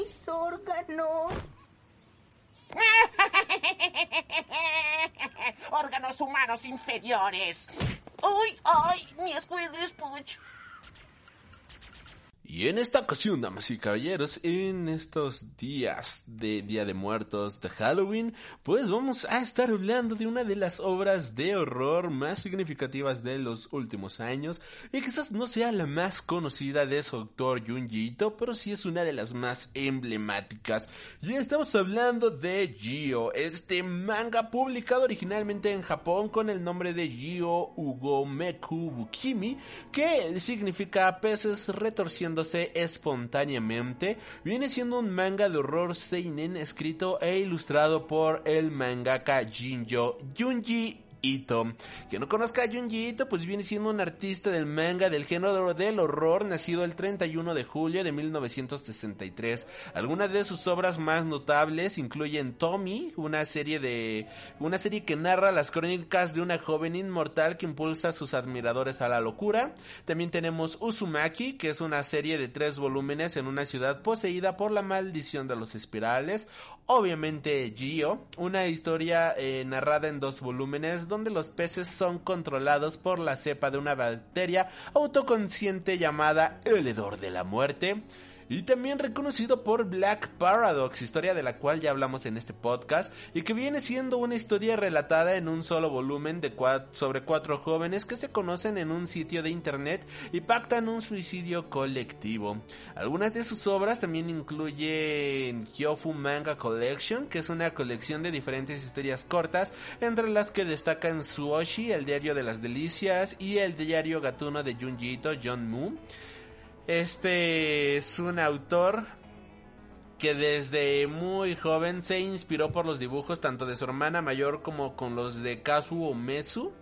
mis órganos. órganos humanos inferiores. ¡Uy, ay! Mi Squidly Spooch. Y en esta ocasión, damas y caballeros, en estos días de Día de Muertos de Halloween, pues vamos a estar hablando de una de las obras de horror más significativas de los últimos años y quizás no sea la más conocida de su autor Junji Ito, pero sí es una de las más emblemáticas. Y estamos hablando de Gio, este manga publicado originalmente en Japón con el nombre de Gio Ugomeku Bukimi, que significa peces retorciendo espontáneamente, viene siendo un manga de horror seinen escrito e ilustrado por el mangaka Jinjo Junji Ito. Quien no conozca a Junji Ito, pues viene siendo un artista del manga del género del horror, nacido el 31 de julio de 1963. Algunas de sus obras más notables incluyen Tommy, una serie de una serie que narra las crónicas de una joven inmortal que impulsa a sus admiradores a la locura. También tenemos Uzumaki, que es una serie de tres volúmenes en una ciudad poseída por la maldición de los espirales. Obviamente Gio, una historia eh, narrada en dos volúmenes donde los peces son controlados por la cepa de una bacteria autoconsciente llamada el hedor de la muerte y también reconocido por Black Paradox, historia de la cual ya hablamos en este podcast y que viene siendo una historia relatada en un solo volumen de sobre cuatro jóvenes que se conocen en un sitio de internet y pactan un suicidio colectivo. Algunas de sus obras también incluyen Hyofu Manga Collection, que es una colección de diferentes historias cortas, entre las que destacan Suoshi, el diario de las delicias, y el diario gatuno de Junji Ito, John Moo. Este es un autor que desde muy joven se inspiró por los dibujos tanto de su hermana mayor como con los de Kazuo Mesu.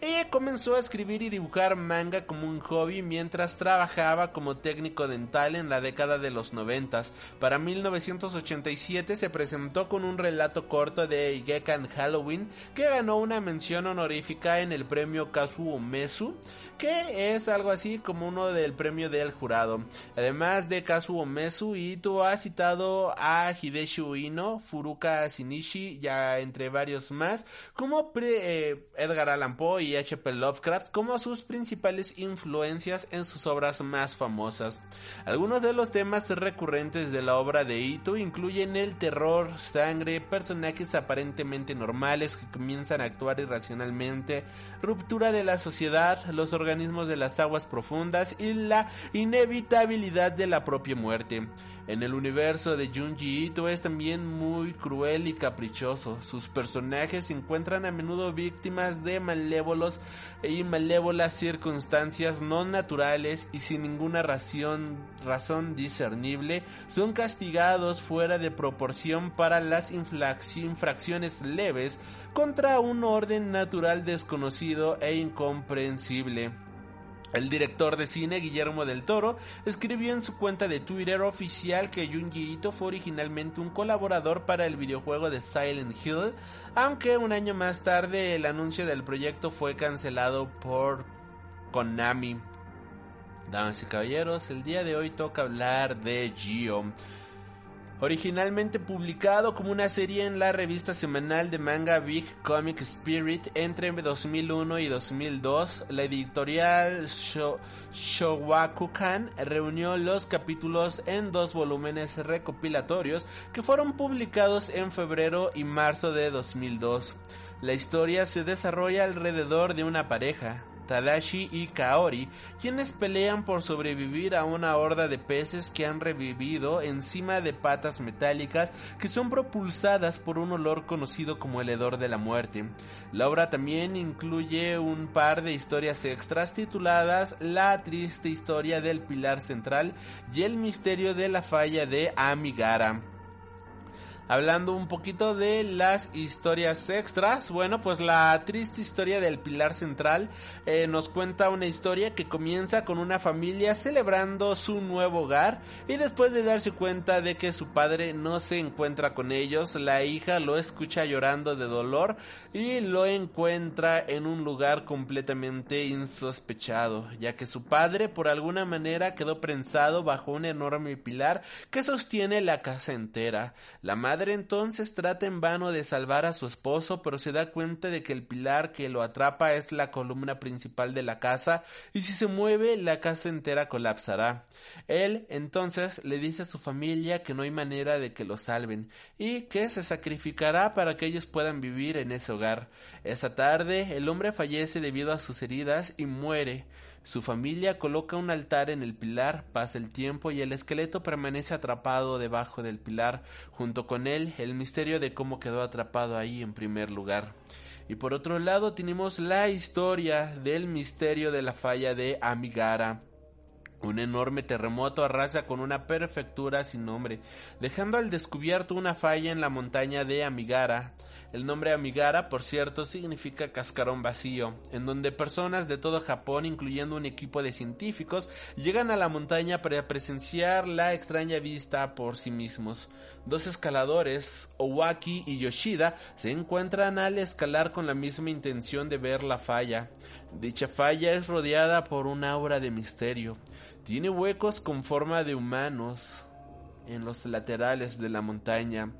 Ella comenzó a escribir y dibujar manga como un hobby mientras trabajaba como técnico dental en la década de los noventas. Para 1987 se presentó con un relato corto de Gekan Halloween que ganó una mención honorífica en el premio Kazuo Mesu que es algo así como uno del premio del jurado. Además de Kazuo Mesu, Ito ha citado a Hideshi Uino, Furuka Shinichi, ya entre varios más, como eh, Edgar Allan Poe y H.P. Lovecraft como sus principales influencias en sus obras más famosas. Algunos de los temas recurrentes de la obra de Ito incluyen el terror, sangre, personajes aparentemente normales que comienzan a actuar irracionalmente, ruptura de la sociedad, los organismos de las aguas profundas y la inevitabilidad de la propia muerte. En el universo de Junji Ito es también muy cruel y caprichoso. Sus personajes se encuentran a menudo víctimas de malévolos y malévolas circunstancias no naturales y sin ninguna razón, razón discernible. Son castigados fuera de proporción para las infracciones leves contra un orden natural desconocido e incomprensible. El director de cine Guillermo del Toro escribió en su cuenta de Twitter oficial que Junji Ito fue originalmente un colaborador para el videojuego de Silent Hill, aunque un año más tarde el anuncio del proyecto fue cancelado por Konami. Damas y caballeros, el día de hoy toca hablar de Gio. Originalmente publicado como una serie en la revista semanal de manga Big Comic Spirit entre 2001 y 2002, la editorial Showakukan reunió los capítulos en dos volúmenes recopilatorios que fueron publicados en febrero y marzo de 2002. La historia se desarrolla alrededor de una pareja, Tadashi y Kaori, quienes pelean por sobrevivir a una horda de peces que han revivido encima de patas metálicas que son propulsadas por un olor conocido como el hedor de la muerte. La obra también incluye un par de historias extras tituladas La triste historia del pilar central y el misterio de la falla de Amigara. Hablando un poquito de las historias extras, bueno, pues la triste historia del Pilar Central eh, nos cuenta una historia que comienza con una familia celebrando su nuevo hogar y después de darse cuenta de que su padre no se encuentra con ellos, la hija lo escucha llorando de dolor y lo encuentra en un lugar completamente insospechado, ya que su padre por alguna manera quedó prensado bajo un enorme pilar que sostiene la casa entera. La madre entonces trata en vano de salvar a su esposo, pero se da cuenta de que el pilar que lo atrapa es la columna principal de la casa y si se mueve la casa entera colapsará. Él entonces le dice a su familia que no hay manera de que lo salven y que se sacrificará para que ellos puedan vivir en ese hogar. Esa tarde el hombre fallece debido a sus heridas y muere. Su familia coloca un altar en el pilar, pasa el tiempo y el esqueleto permanece atrapado debajo del pilar, junto con él el misterio de cómo quedó atrapado ahí en primer lugar. Y por otro lado tenemos la historia del misterio de la falla de Amigara. Un enorme terremoto arrasa con una perfectura sin nombre, dejando al descubierto una falla en la montaña de Amigara. El nombre Amigara, por cierto, significa cascarón vacío, en donde personas de todo Japón, incluyendo un equipo de científicos, llegan a la montaña para presenciar la extraña vista por sí mismos. Dos escaladores, Owaki y Yoshida, se encuentran al escalar con la misma intención de ver la falla. Dicha falla es rodeada por un aura de misterio. Tiene huecos con forma de humanos en los laterales de la montaña.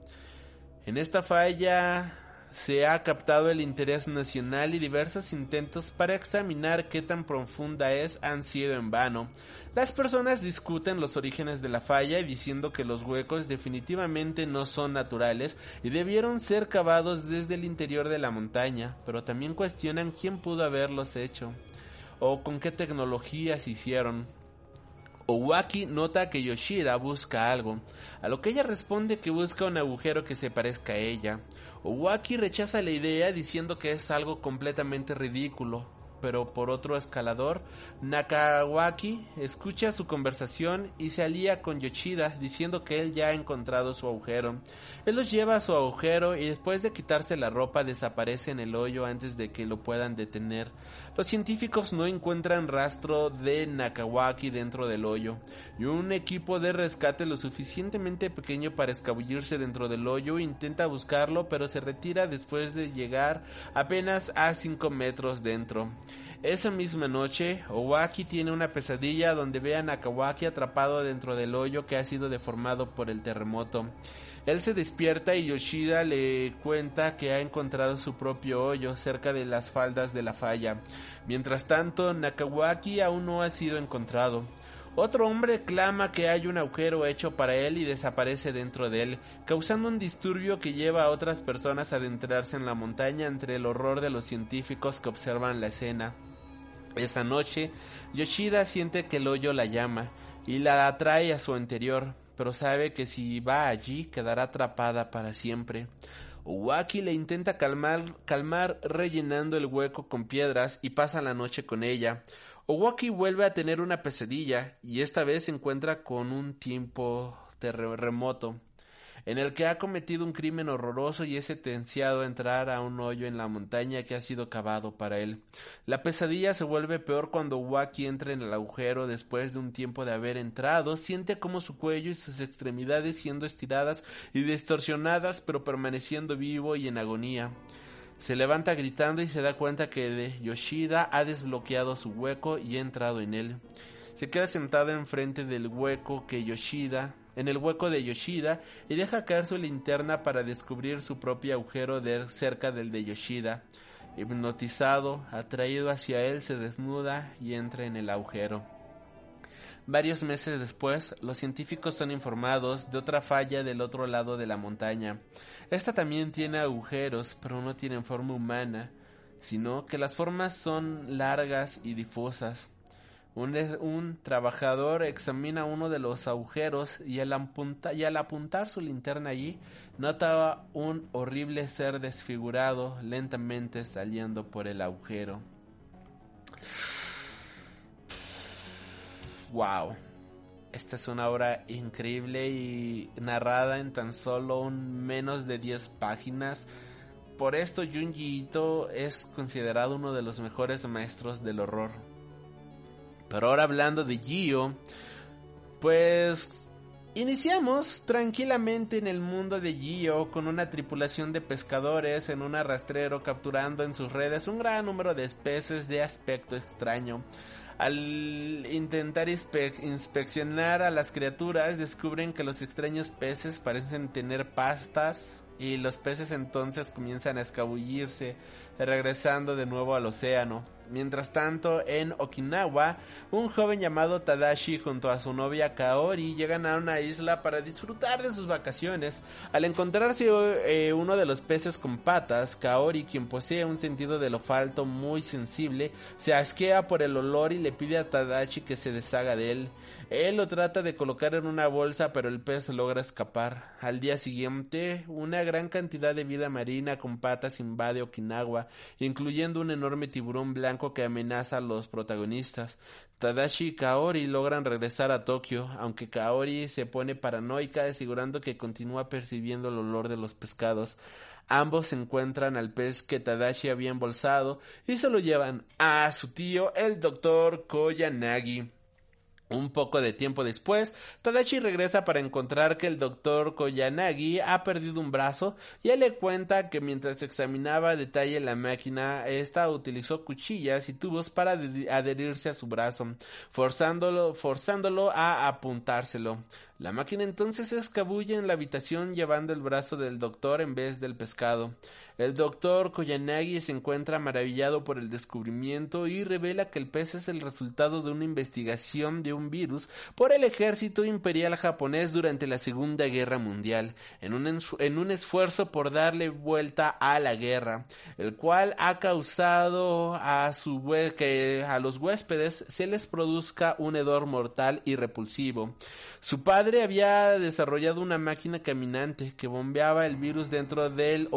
En esta falla se ha captado el interés nacional y diversos intentos para examinar qué tan profunda es han sido en vano. Las personas discuten los orígenes de la falla diciendo que los huecos definitivamente no son naturales y debieron ser cavados desde el interior de la montaña, pero también cuestionan quién pudo haberlos hecho o con qué tecnología se hicieron. Owaki nota que Yoshida busca algo, a lo que ella responde que busca un agujero que se parezca a ella. Owaki rechaza la idea diciendo que es algo completamente ridículo, pero por otro escalador, Nakawaki escucha su conversación y se alía con Yoshida diciendo que él ya ha encontrado su agujero. Él los lleva a su agujero y después de quitarse la ropa desaparece en el hoyo antes de que lo puedan detener. Los científicos no encuentran rastro de Nakawaki dentro del hoyo y un equipo de rescate lo suficientemente pequeño para escabullirse dentro del hoyo intenta buscarlo pero se retira después de llegar apenas a 5 metros dentro. Esa misma noche, Owaki tiene una pesadilla donde ve a Nakawaki atrapado dentro del hoyo que ha sido deformado por el terremoto. Él se despierta y Yoshida le cuenta que ha encontrado su propio hoyo cerca de las faldas de la falla. Mientras tanto, Nakawaki aún no ha sido encontrado. Otro hombre clama que hay un agujero hecho para él y desaparece dentro de él, causando un disturbio que lleva a otras personas a adentrarse en la montaña entre el horror de los científicos que observan la escena. Esa noche, Yoshida siente que el hoyo la llama y la atrae a su interior, pero sabe que si va allí quedará atrapada para siempre. Uwaki le intenta calmar, calmar rellenando el hueco con piedras y pasa la noche con ella. Owaki vuelve a tener una pesadilla y esta vez se encuentra con un tiempo remoto en el que ha cometido un crimen horroroso y es sentenciado a entrar a un hoyo en la montaña que ha sido cavado para él. La pesadilla se vuelve peor cuando Waki entra en el agujero después de un tiempo de haber entrado, siente como su cuello y sus extremidades siendo estiradas y distorsionadas pero permaneciendo vivo y en agonía. Se levanta gritando y se da cuenta que Yoshida ha desbloqueado su hueco y ha entrado en él. Se queda sentada enfrente del hueco que Yoshida en el hueco de Yoshida y deja caer su linterna para descubrir su propio agujero de cerca del de Yoshida. Hipnotizado, atraído hacia él, se desnuda y entra en el agujero. Varios meses después, los científicos son informados de otra falla del otro lado de la montaña. Esta también tiene agujeros, pero no tienen forma humana, sino que las formas son largas y difusas. Un, trabajador examina uno de los agujeros y al, y al apuntar su linterna allí, nota un horrible ser desfigurado lentamente saliendo por el agujero. Wow. Esta es una obra increíble y narrada en tan solo un menos de 10 páginas. Por esto Junji Ito es considerado uno de los mejores maestros del horror. Pero ahora hablando de Gio, pues Iniciamos tranquilamente en el mundo de Gio con una tripulación de pescadores en un arrastrero capturando en sus redes un gran número de especies de aspecto extraño. Al intentar inspeccionar a las criaturas descubren que los extraños peces parecen tener pastas y los peces entonces comienzan a escabullirse regresando de nuevo al océano. Mientras tanto, en Okinawa, un joven llamado Tadashi junto a su novia Kaori llegan a una isla para disfrutar de sus vacaciones. Al encontrarse eh, uno de los peces con patas, Kaori, quien posee un sentido del olfato muy sensible, se asquea por el olor y le pide a Tadashi que se deshaga de él. Él lo trata de colocar en una bolsa, pero el pez logra escapar. Al día siguiente, una gran cantidad de vida marina con patas invade Okinawa, incluyendo un enorme tiburón blanco que amenaza a los protagonistas. Tadashi y Kaori logran regresar a Tokio, aunque Kaori se pone paranoica asegurando que continúa percibiendo el olor de los pescados. Ambos encuentran al pez que Tadashi había embolsado y se lo llevan a su tío, el doctor Koyanagi. Un poco de tiempo después, Tadashi regresa para encontrar que el doctor Koyanagi ha perdido un brazo y él le cuenta que mientras examinaba a detalle la máquina, esta utilizó cuchillas y tubos para adherirse a su brazo, forzándolo, forzándolo a apuntárselo. La máquina entonces se escabulle en la habitación llevando el brazo del doctor en vez del pescado. El doctor Koyanagi se encuentra maravillado por el descubrimiento y revela que el pez es el resultado de una investigación de un virus por el ejército imperial japonés durante la Segunda Guerra Mundial, en un, en un esfuerzo por darle vuelta a la guerra, el cual ha causado a, su que a los huéspedes se les produzca un hedor mortal y repulsivo. Su padre había desarrollado una máquina caminante que bombeaba el virus dentro del,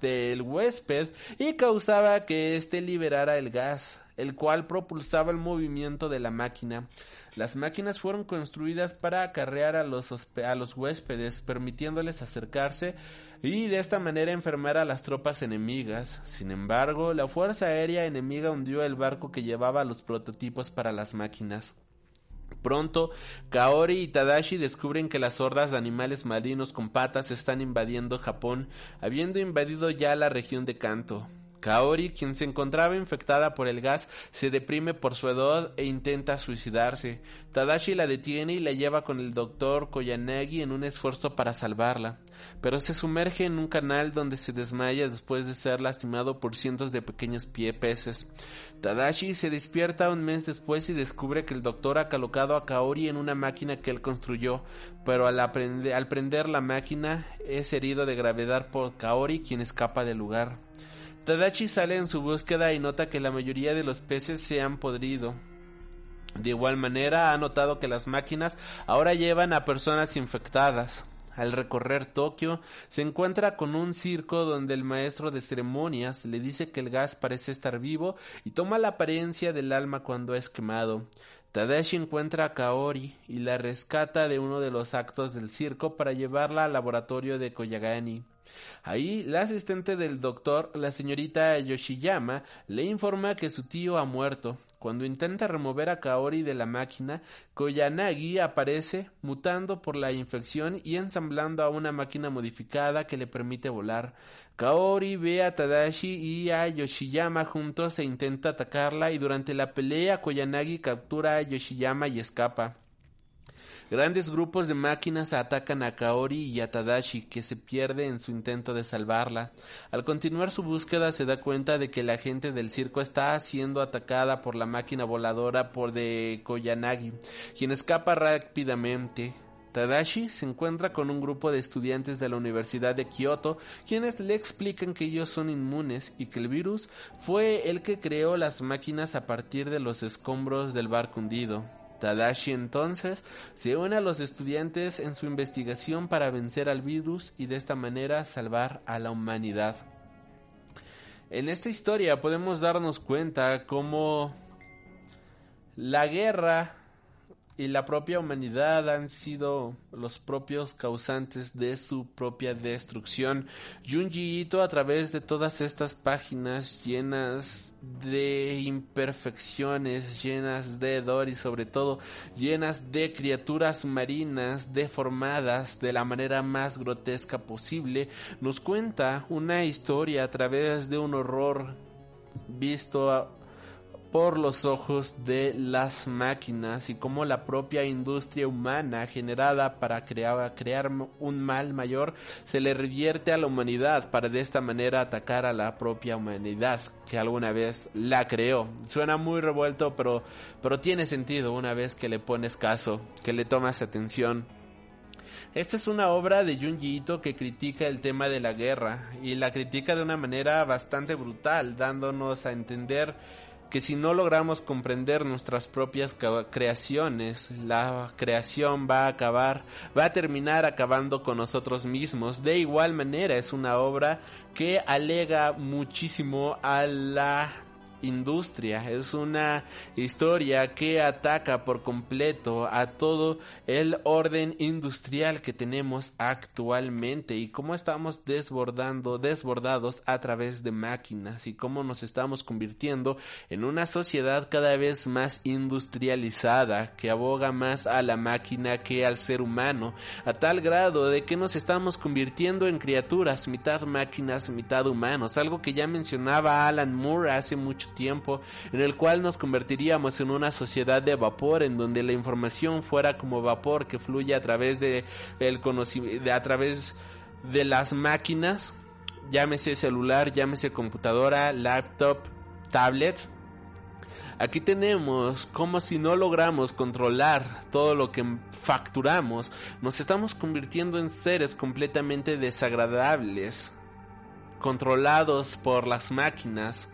del huésped y causaba que éste liberara el gas, el cual propulsaba el movimiento de la máquina. Las máquinas fueron construidas para acarrear a los, a los huéspedes, permitiéndoles acercarse y de esta manera enfermar a las tropas enemigas. Sin embargo, la fuerza aérea enemiga hundió el barco que llevaba los prototipos para las máquinas. Pronto, Kaori y Tadashi descubren que las hordas de animales marinos con patas están invadiendo Japón, habiendo invadido ya la región de Kanto. Kaori, quien se encontraba infectada por el gas, se deprime por su edad e intenta suicidarse. Tadashi la detiene y la lleva con el doctor Koyanagi en un esfuerzo para salvarla, pero se sumerge en un canal donde se desmaya después de ser lastimado por cientos de pequeños pie peces. Tadashi se despierta un mes después y descubre que el doctor ha colocado a Kaori en una máquina que él construyó, pero al, al prender la máquina es herido de gravedad por Kaori, quien escapa del lugar. Tadachi sale en su búsqueda y nota que la mayoría de los peces se han podrido. De igual manera ha notado que las máquinas ahora llevan a personas infectadas. Al recorrer Tokio, se encuentra con un circo donde el maestro de ceremonias le dice que el gas parece estar vivo y toma la apariencia del alma cuando es quemado. Tadashi encuentra a Kaori y la rescata de uno de los actos del circo para llevarla al laboratorio de Koyagani. Ahí, la asistente del doctor, la señorita Yoshiyama, le informa que su tío ha muerto. Cuando intenta remover a Kaori de la máquina, Koyanagi aparece, mutando por la infección y ensamblando a una máquina modificada que le permite volar. Kaori ve a Tadashi y a Yoshiyama juntos e intenta atacarla y durante la pelea Koyanagi captura a Yoshiyama y escapa. Grandes grupos de máquinas atacan a Kaori y a Tadashi, que se pierde en su intento de salvarla. Al continuar su búsqueda se da cuenta de que la gente del circo está siendo atacada por la máquina voladora por de Koyanagi, quien escapa rápidamente. Tadashi se encuentra con un grupo de estudiantes de la Universidad de Kioto, quienes le explican que ellos son inmunes y que el virus fue el que creó las máquinas a partir de los escombros del barco hundido. Tadashi entonces se une a los estudiantes en su investigación para vencer al virus y de esta manera salvar a la humanidad. En esta historia podemos darnos cuenta cómo la guerra y la propia humanidad han sido los propios causantes de su propia destrucción. Junji Ito a través de todas estas páginas llenas de imperfecciones, llenas de dolor y sobre todo llenas de criaturas marinas deformadas de la manera más grotesca posible, nos cuenta una historia a través de un horror visto a por los ojos de las máquinas y cómo la propia industria humana generada para crear, crear, un mal mayor se le revierte a la humanidad para de esta manera atacar a la propia humanidad que alguna vez la creó. Suena muy revuelto, pero, pero tiene sentido una vez que le pones caso, que le tomas atención. Esta es una obra de Junji Ito que critica el tema de la guerra y la critica de una manera bastante brutal, dándonos a entender que si no logramos comprender nuestras propias creaciones, la creación va a acabar, va a terminar acabando con nosotros mismos. De igual manera es una obra que alega muchísimo a la industria, es una historia que ataca por completo a todo el orden industrial que tenemos actualmente y cómo estamos desbordando, desbordados a través de máquinas y cómo nos estamos convirtiendo en una sociedad cada vez más industrializada que aboga más a la máquina que al ser humano, a tal grado de que nos estamos convirtiendo en criaturas mitad máquinas, mitad humanos, algo que ya mencionaba Alan Moore hace mucho tiempo, en el cual nos convertiríamos en una sociedad de vapor, en donde la información fuera como vapor que fluye a través de el conocimiento, a través de las máquinas, llámese celular, llámese computadora, laptop, tablet. Aquí tenemos como si no logramos controlar todo lo que facturamos, nos estamos convirtiendo en seres completamente desagradables, controlados por las máquinas,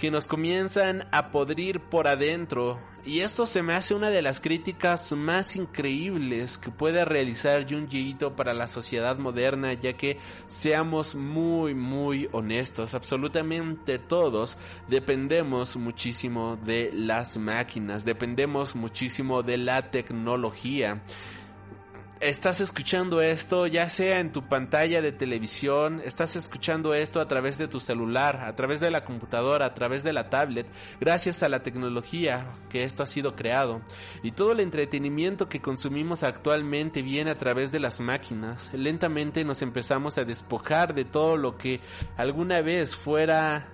que nos comienzan a podrir por adentro. Y esto se me hace una de las críticas más increíbles que puede realizar Junji para la sociedad moderna, ya que seamos muy muy honestos, absolutamente todos dependemos muchísimo de las máquinas, dependemos muchísimo de la tecnología estás escuchando esto ya sea en tu pantalla de televisión, estás escuchando esto a través de tu celular, a través de la computadora, a través de la tablet, gracias a la tecnología que esto ha sido creado. Y todo el entretenimiento que consumimos actualmente viene a través de las máquinas. Lentamente nos empezamos a despojar de todo lo que alguna vez fuera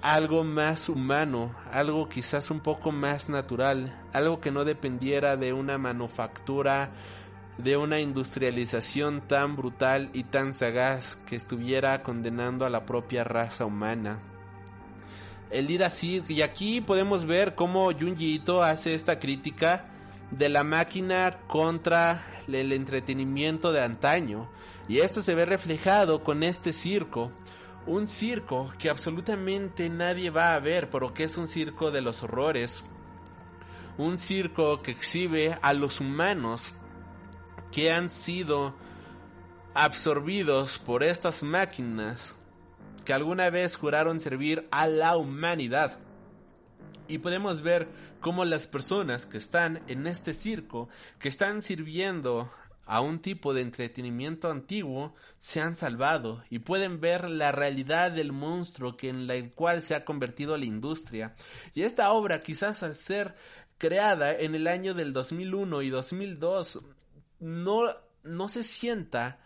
algo más humano, algo quizás un poco más natural, algo que no dependiera de una manufactura de una industrialización tan brutal y tan sagaz que estuviera condenando a la propia raza humana. El ir así, y aquí podemos ver cómo Junji Ito hace esta crítica de la máquina contra el entretenimiento de antaño. Y esto se ve reflejado con este circo. Un circo que absolutamente nadie va a ver, pero que es un circo de los horrores. Un circo que exhibe a los humanos que han sido absorbidos por estas máquinas que alguna vez juraron servir a la humanidad. Y podemos ver cómo las personas que están en este circo, que están sirviendo a un tipo de entretenimiento antiguo, se han salvado y pueden ver la realidad del monstruo en la cual se ha convertido la industria. Y esta obra, quizás al ser creada en el año del 2001 y 2002, no, no se sienta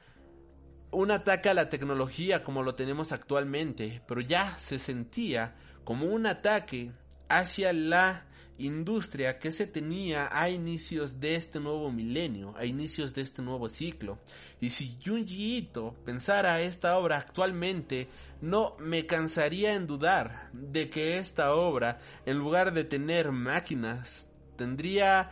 un ataque a la tecnología como lo tenemos actualmente, pero ya se sentía como un ataque hacia la industria que se tenía a inicios de este nuevo milenio, a inicios de este nuevo ciclo. Y si Junji Ito pensara esta obra actualmente, no me cansaría en dudar de que esta obra, en lugar de tener máquinas, tendría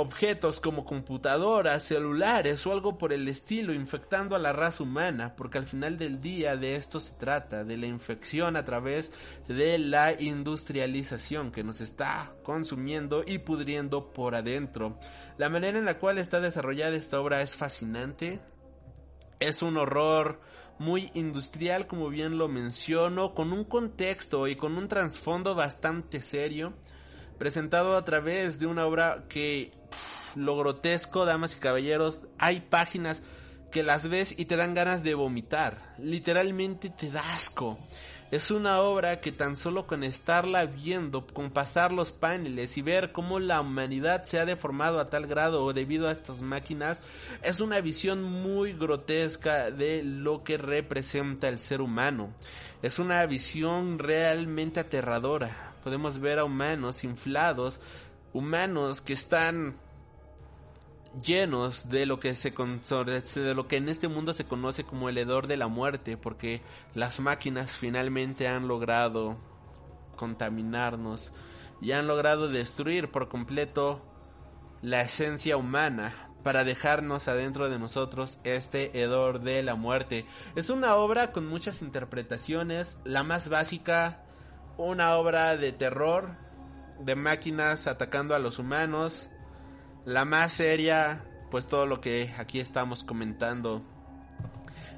objetos como computadoras, celulares o algo por el estilo infectando a la raza humana, porque al final del día de esto se trata, de la infección a través de la industrialización que nos está consumiendo y pudriendo por adentro. La manera en la cual está desarrollada esta obra es fascinante, es un horror muy industrial como bien lo menciono, con un contexto y con un trasfondo bastante serio presentado a través de una obra que lo grotesco, damas y caballeros, hay páginas que las ves y te dan ganas de vomitar, literalmente te da asco. Es una obra que tan solo con estarla viendo, con pasar los paneles y ver cómo la humanidad se ha deformado a tal grado debido a estas máquinas, es una visión muy grotesca de lo que representa el ser humano. Es una visión realmente aterradora. Podemos ver a humanos inflados, humanos que están llenos de lo que se de lo que en este mundo se conoce como el hedor de la muerte, porque las máquinas finalmente han logrado contaminarnos y han logrado destruir por completo la esencia humana para dejarnos adentro de nosotros este hedor de la muerte. Es una obra con muchas interpretaciones, la más básica, una obra de terror, de máquinas atacando a los humanos, la más seria, pues todo lo que aquí estamos comentando.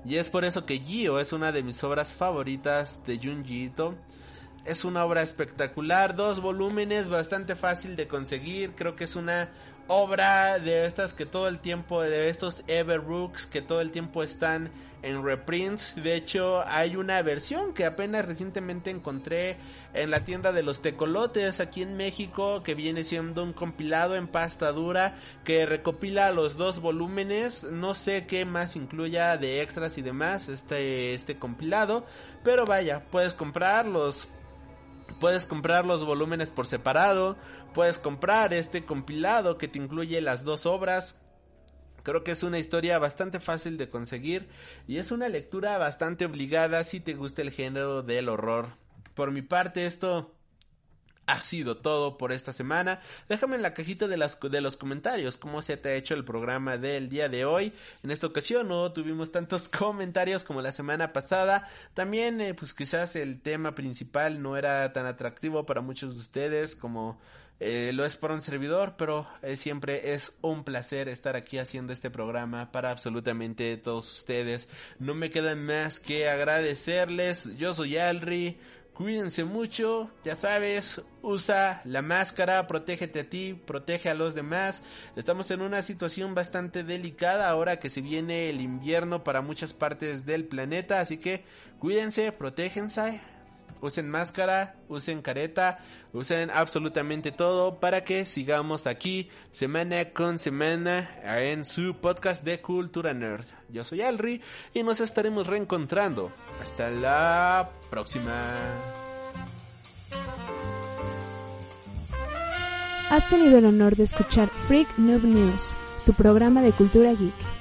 Y es por eso que Gio es una de mis obras favoritas de Junji Ito. Es una obra espectacular, dos volúmenes, bastante fácil de conseguir. Creo que es una obra de estas que todo el tiempo, de estos Everbooks que todo el tiempo están en reprints. De hecho, hay una versión que apenas recientemente encontré en la tienda de los tecolotes aquí en México, que viene siendo un compilado en pasta dura que recopila los dos volúmenes. No sé qué más incluya de extras y demás este, este compilado, pero vaya, puedes comprarlos Puedes comprar los volúmenes por separado, puedes comprar este compilado que te incluye las dos obras. Creo que es una historia bastante fácil de conseguir y es una lectura bastante obligada si te gusta el género del horror. Por mi parte esto ha sido todo por esta semana. Déjame en la cajita de, las, de los comentarios cómo se te ha hecho el programa del día de hoy. En esta ocasión no tuvimos tantos comentarios como la semana pasada. También, eh, pues quizás el tema principal no era tan atractivo para muchos de ustedes como eh, lo es para un servidor, pero eh, siempre es un placer estar aquí haciendo este programa para absolutamente todos ustedes. No me quedan más que agradecerles. Yo soy Alri. Cuídense mucho, ya sabes, usa la máscara, protégete a ti, protege a los demás. Estamos en una situación bastante delicada ahora que se viene el invierno para muchas partes del planeta, así que cuídense, protéjense usen máscara, usen careta, usen absolutamente todo para que sigamos aquí semana con semana en su podcast de Cultura Nerd. Yo soy Alri y nos estaremos reencontrando. Hasta la próxima. Has tenido el honor de escuchar Freak Noob News, tu programa de cultura geek.